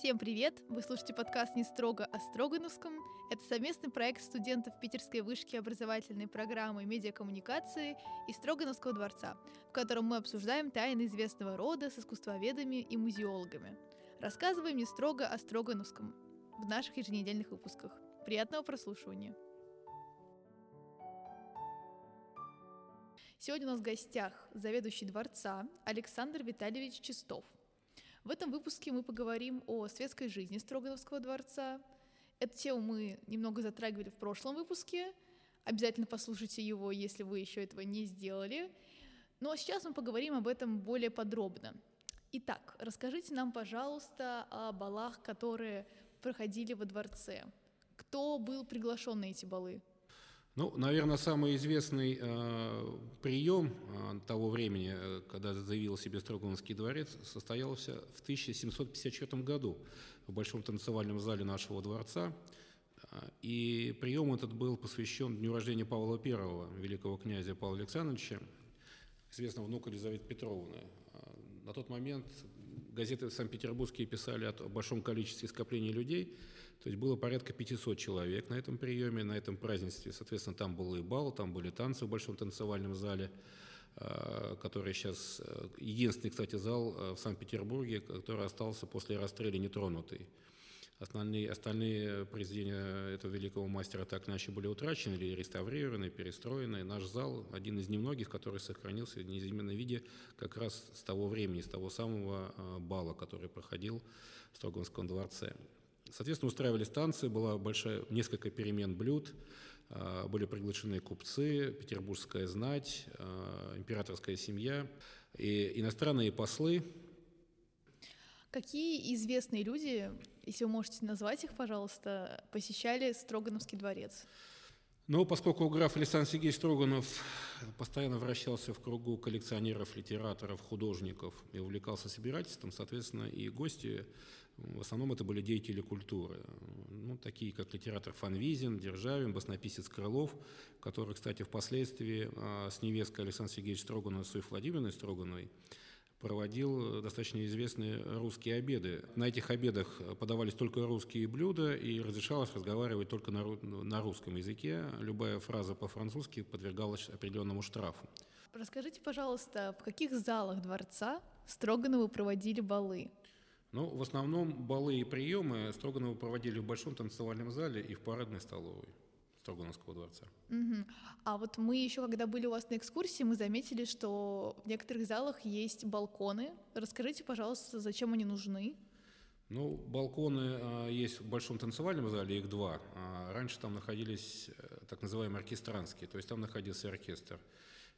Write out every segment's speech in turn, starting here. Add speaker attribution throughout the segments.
Speaker 1: Всем привет! Вы слушаете подкаст «Не строго о Строгановском». Это совместный проект студентов Питерской вышки образовательной программы медиакоммуникации и Строгановского дворца, в котором мы обсуждаем тайны известного рода с искусствоведами и музеологами. Рассказываем не строго о Строгановском в наших еженедельных выпусках. Приятного прослушивания! Сегодня у нас в гостях заведующий дворца Александр Витальевич Чистов – в этом выпуске мы поговорим о светской жизни Строгановского дворца. Эту тему мы немного затрагивали в прошлом выпуске. Обязательно послушайте его, если вы еще этого не сделали. Ну а сейчас мы поговорим об этом более подробно. Итак, расскажите нам, пожалуйста, о балах, которые проходили во дворце. Кто был приглашен на эти балы?
Speaker 2: Ну, наверное, самый известный э, прием э, того времени, э, когда заявил себе Строгановский дворец, состоялся в 1754 году в Большом танцевальном зале нашего дворца. Э, и прием этот был посвящен дню рождения Павла I, великого князя Павла Александровича, известного внука Елизаветы Петровны. На тот момент газеты санкт-петербургские писали о большом количестве скоплений людей, то есть было порядка 500 человек на этом приеме, на этом празднестве. Соответственно, там был и бал, там были танцы в большом танцевальном зале, э, который сейчас э, единственный, кстати, зал э, в Санкт-Петербурге, который остался после расстрела нетронутый. Остальные, остальные произведения этого великого мастера так иначе были утрачены или реставрированы, перестроены. Наш зал один из немногих, который сохранился в неизменном виде как раз с того времени, с того самого бала, который проходил в Строгонском дворце. Соответственно, устраивали станции, была большая, несколько перемен блюд, были приглашены купцы, петербургская знать, императорская семья и иностранные послы.
Speaker 1: Какие известные люди, если вы можете назвать их, пожалуйста, посещали Строгановский дворец?
Speaker 2: Но поскольку граф Александр Сергеевич Строганов постоянно вращался в кругу коллекционеров, литераторов, художников и увлекался собирательством, соответственно, и гости, в основном это были деятели культуры, ну, такие как литератор Фанвизин, Державин, баснописец Крылов, который, кстати, впоследствии а, с невесткой Александра Сергеевича Строгановой, Софьей Владимировной Строгановой, проводил достаточно известные русские обеды. На этих обедах подавались только русские блюда и разрешалось разговаривать только на, на русском языке. Любая фраза по-французски подвергалась определенному штрафу.
Speaker 1: Расскажите, пожалуйста, в каких залах дворца Строгановы проводили балы?
Speaker 2: Ну, в основном балы и приемы Строгановы проводили в Большом танцевальном зале и в парадной столовой. Строгановского дворца.
Speaker 1: Угу. А вот мы еще, когда были у вас на экскурсии, мы заметили, что в некоторых залах есть балконы. Расскажите, пожалуйста, зачем они нужны?
Speaker 2: Ну, балконы а, есть в большом танцевальном зале, их два. А раньше там находились э, так называемые оркестранские, то есть там находился оркестр.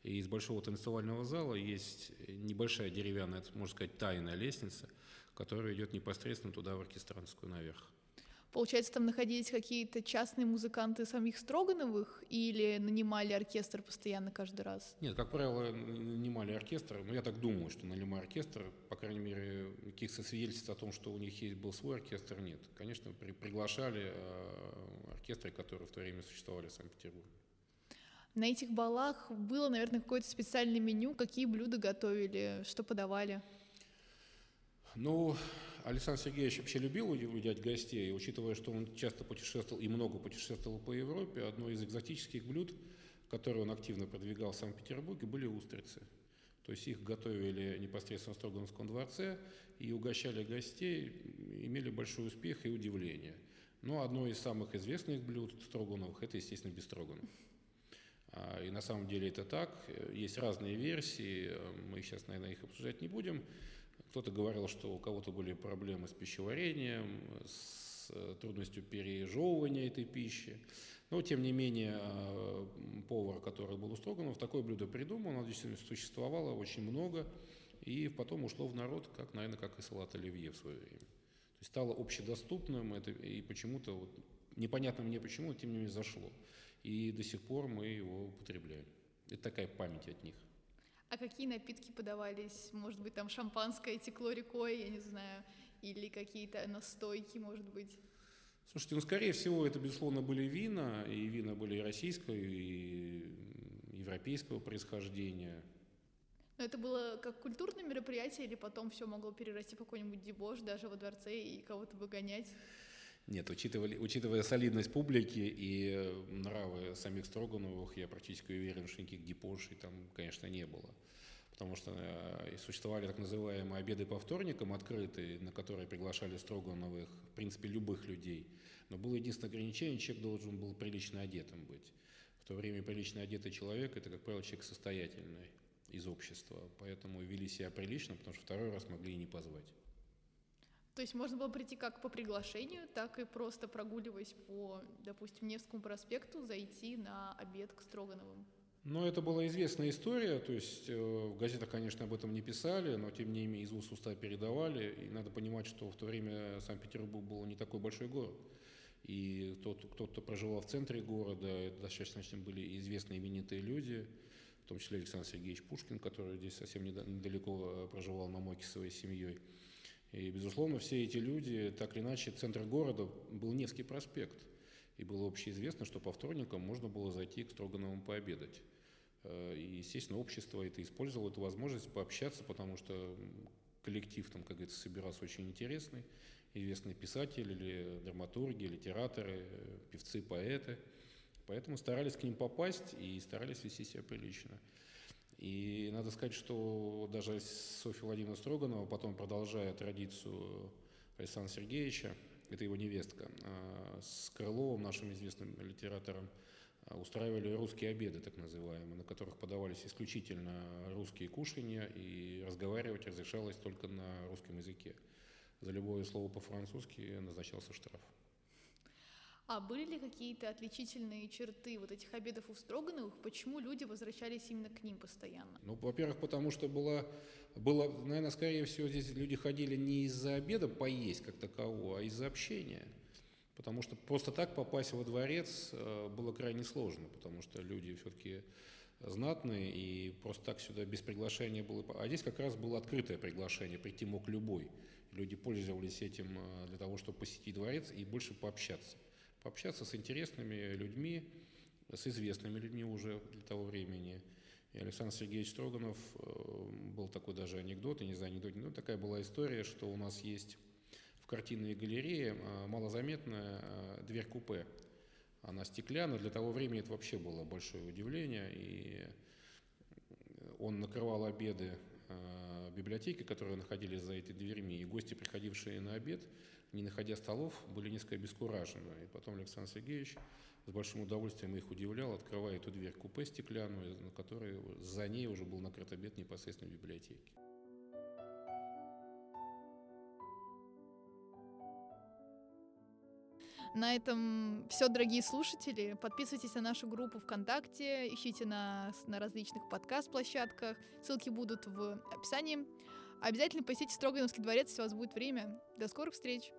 Speaker 2: И из большого танцевального зала есть небольшая деревянная, можно сказать, тайная лестница, которая идет непосредственно туда, в оркестранскую, наверх.
Speaker 1: Получается, там находились какие-то частные музыканты самих Строгановых или нанимали оркестр постоянно каждый раз?
Speaker 2: Нет, как правило, нанимали оркестр. Но ну, я так думаю, что нанимали оркестр. По крайней мере, каких-то свидетельств о том, что у них есть был свой оркестр, нет. Конечно, при, приглашали э, оркестры, которые в то время существовали в Санкт-Петербурге.
Speaker 1: На этих балах было, наверное, какое-то специальное меню, какие блюда готовили, что подавали?
Speaker 2: Ну, Александр Сергеевич вообще любил удивлять гостей, учитывая, что он часто путешествовал и много путешествовал по Европе, одно из экзотических блюд, которые он активно продвигал в Санкт-Петербурге, были устрицы. То есть их готовили непосредственно в Строгановском дворце и угощали гостей, имели большой успех и удивление. Но одно из самых известных блюд Строгановых – это, естественно, бестроганов. А, и на самом деле это так. Есть разные версии, мы сейчас, наверное, их обсуждать не будем. Кто-то говорил, что у кого-то были проблемы с пищеварением, с э, трудностью пережевывания этой пищи. Но, тем не менее, э, повар, который был у Строганов, такое блюдо придумал, оно действительно существовало очень много, и потом ушло в народ, как, наверное, как и салат оливье в свое время. То есть стало общедоступным, это, и почему-то, вот, непонятно мне почему, тем не менее, зашло. И до сих пор мы его употребляем. Это такая память от них.
Speaker 1: А какие напитки подавались? Может быть, там шампанское текло рекой, я не знаю, или какие-то настойки, может быть?
Speaker 2: Слушайте, ну, скорее всего, это, безусловно, были вина, и вина были и российского, и европейского происхождения.
Speaker 1: Но это было как культурное мероприятие, или потом все могло перерасти в какой-нибудь дебош даже во дворце и кого-то выгонять?
Speaker 2: Нет, учитывая, учитывая солидность публики и э, нравы самих Строгановых, я практически уверен, что никаких депошей там, конечно, не было. Потому что э, существовали так называемые обеды по вторникам открытые, на которые приглашали Строгановых, в принципе, любых людей. Но было единственное ограничение, человек должен был прилично одетым быть. В то время прилично одетый человек – это, как правило, человек состоятельный из общества. Поэтому вели себя прилично, потому что второй раз могли и не позвать.
Speaker 1: То есть можно было прийти как по приглашению, так и просто прогуливаясь по, допустим, Невскому проспекту, зайти на обед к Строгановым.
Speaker 2: Ну, это была известная история, то есть э, в газетах, конечно, об этом не писали, но тем не менее из уст уста передавали. И надо понимать, что в то время Санкт-Петербург был не такой большой город. И тот, кто, кто проживал в центре города, это достаточно были известные именитые люди, в том числе Александр Сергеевич Пушкин, который здесь совсем недалеко проживал на Моке своей семьей. И, безусловно, все эти люди, так или иначе, центр города был Невский проспект. И было общеизвестно, что по вторникам можно было зайти к Строгановым пообедать. Э, и, естественно, общество это использовало, эту возможность пообщаться, потому что коллектив там, как говорится, собирался очень интересный. Известные писатели, или драматурги, литераторы, певцы, поэты. Поэтому старались к ним попасть и старались вести себя прилично. И надо сказать, что даже Софья Владимировна Строганова, потом продолжая традицию Александра Сергеевича, это его невестка, а, с Крыловым, нашим известным литератором, а, устраивали русские обеды, так называемые, на которых подавались исключительно русские кушания, и разговаривать разрешалось только на русском языке. За любое слово по-французски назначался штраф.
Speaker 1: А были ли какие-то отличительные черты вот этих обедов у Строгановых? Почему люди возвращались именно к ним постоянно?
Speaker 2: Ну, во-первых, потому что было, было, наверное, скорее всего, здесь люди ходили не из-за обеда поесть как такового, а из-за общения. Потому что просто так попасть во дворец э, было крайне сложно, потому что люди все-таки знатные, и просто так сюда без приглашения было... А здесь как раз было открытое приглашение, прийти мог любой. Люди пользовались этим э, для того, чтобы посетить дворец и больше пообщаться пообщаться с интересными людьми, с известными людьми уже для того времени. И Александр Сергеевич Строганов, э, был такой даже анекдот, я не знаю, анекдот, но такая была история, что у нас есть в картинной галерее э, малозаметная э, дверь купе. Она стеклянная, для того времени это вообще было большое удивление, и он накрывал обеды в библиотеке, которые находились за этой дверьми, и гости, приходившие на обед, не находя столов, были несколько обескуражены. И потом Александр Сергеевич с большим удовольствием их удивлял, открывая эту дверь купе стеклянную, на которой за ней уже был накрыт обед непосредственно в библиотеке.
Speaker 1: На этом все, дорогие слушатели. Подписывайтесь на нашу группу ВКонтакте, ищите нас на различных подкаст-площадках. Ссылки будут в описании. Обязательно посетите Строгановский дворец, если у вас будет время. До скорых встреч!